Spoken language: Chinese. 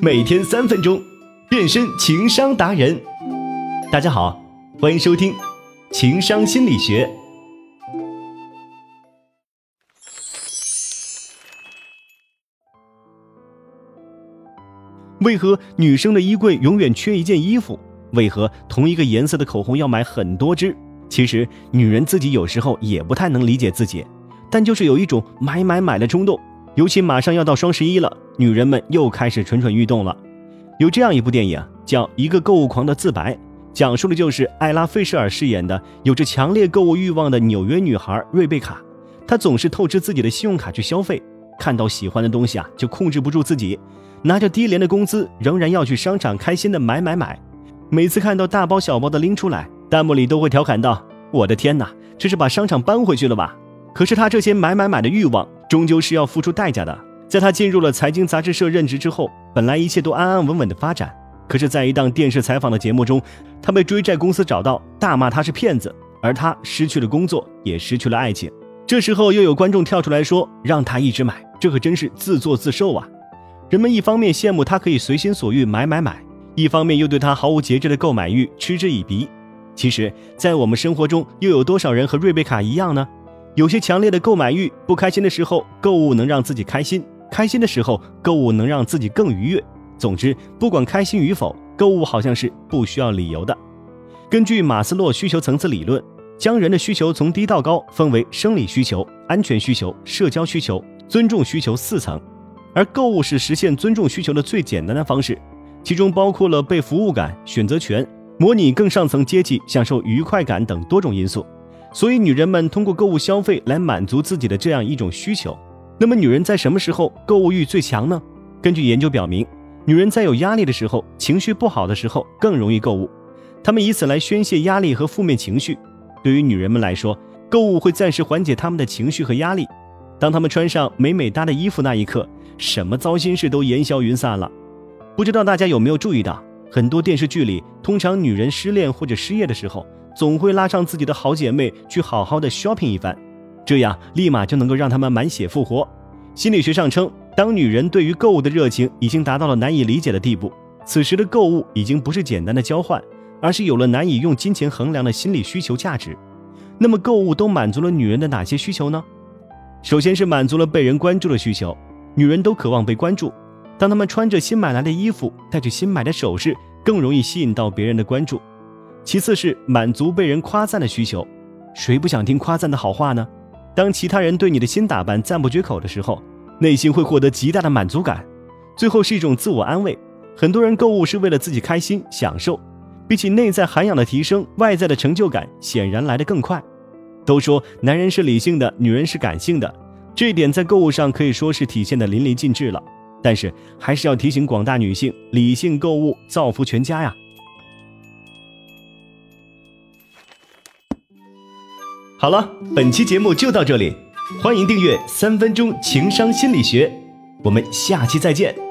每天三分钟，变身情商达人。大家好，欢迎收听情商心理学。为何女生的衣柜永远缺一件衣服？为何同一个颜色的口红要买很多支？其实女人自己有时候也不太能理解自己，但就是有一种买买买的冲动。尤其马上要到双十一了，女人们又开始蠢蠢欲动了。有这样一部电影叫《一个购物狂的自白》，讲述的就是艾拉·费舍尔饰演的有着强烈购物欲望的纽约女孩瑞贝卡。她总是透支自己的信用卡去消费，看到喜欢的东西啊就控制不住自己，拿着低廉的工资仍然要去商场开心的买买买。每次看到大包小包的拎出来，弹幕里都会调侃道：“我的天哪，这是把商场搬回去了吧？”可是她这些买买买的欲望。终究是要付出代价的。在他进入了财经杂志社任职之后，本来一切都安安稳稳的发展。可是，在一档电视采访的节目中，他被追债公司找到，大骂他是骗子，而他失去了工作，也失去了爱情。这时候，又有观众跳出来说：“让他一直买，这可真是自作自受啊！”人们一方面羡慕他可以随心所欲买买买，一方面又对他毫无节制的购买欲嗤之以鼻。其实，在我们生活中，又有多少人和瑞贝卡一样呢？有些强烈的购买欲，不开心的时候购物能让自己开心，开心的时候购物能让自己更愉悦。总之，不管开心与否，购物好像是不需要理由的。根据马斯洛需求层次理论，将人的需求从低到高分为生理需求、安全需求、社交需求、尊重需求四层，而购物是实现尊重需求的最简单的方式，其中包括了被服务感、选择权、模拟更上层阶级、享受愉快感等多种因素。所以，女人们通过购物消费来满足自己的这样一种需求。那么，女人在什么时候购物欲最强呢？根据研究表明，女人在有压力的时候、情绪不好的时候更容易购物，她们以此来宣泄压力和负面情绪。对于女人们来说，购物会暂时缓解她们的情绪和压力。当她们穿上美美哒的衣服那一刻，什么糟心事都烟消云散了。不知道大家有没有注意到，很多电视剧里，通常女人失恋或者失业的时候。总会拉上自己的好姐妹去好好的 shopping 一番，这样立马就能够让他们满血复活。心理学上称，当女人对于购物的热情已经达到了难以理解的地步，此时的购物已经不是简单的交换，而是有了难以用金钱衡量的心理需求价值。那么，购物都满足了女人的哪些需求呢？首先是满足了被人关注的需求，女人都渴望被关注。当她们穿着新买来的衣服，戴着新买的首饰，更容易吸引到别人的关注。其次是满足被人夸赞的需求，谁不想听夸赞的好话呢？当其他人对你的新打扮赞不绝口的时候，内心会获得极大的满足感。最后是一种自我安慰，很多人购物是为了自己开心享受，比起内在涵养的提升，外在的成就感显然来得更快。都说男人是理性的，女人是感性的，这一点在购物上可以说是体现的淋漓尽致了。但是还是要提醒广大女性，理性购物，造福全家呀。好了，本期节目就到这里，欢迎订阅《三分钟情商心理学》，我们下期再见。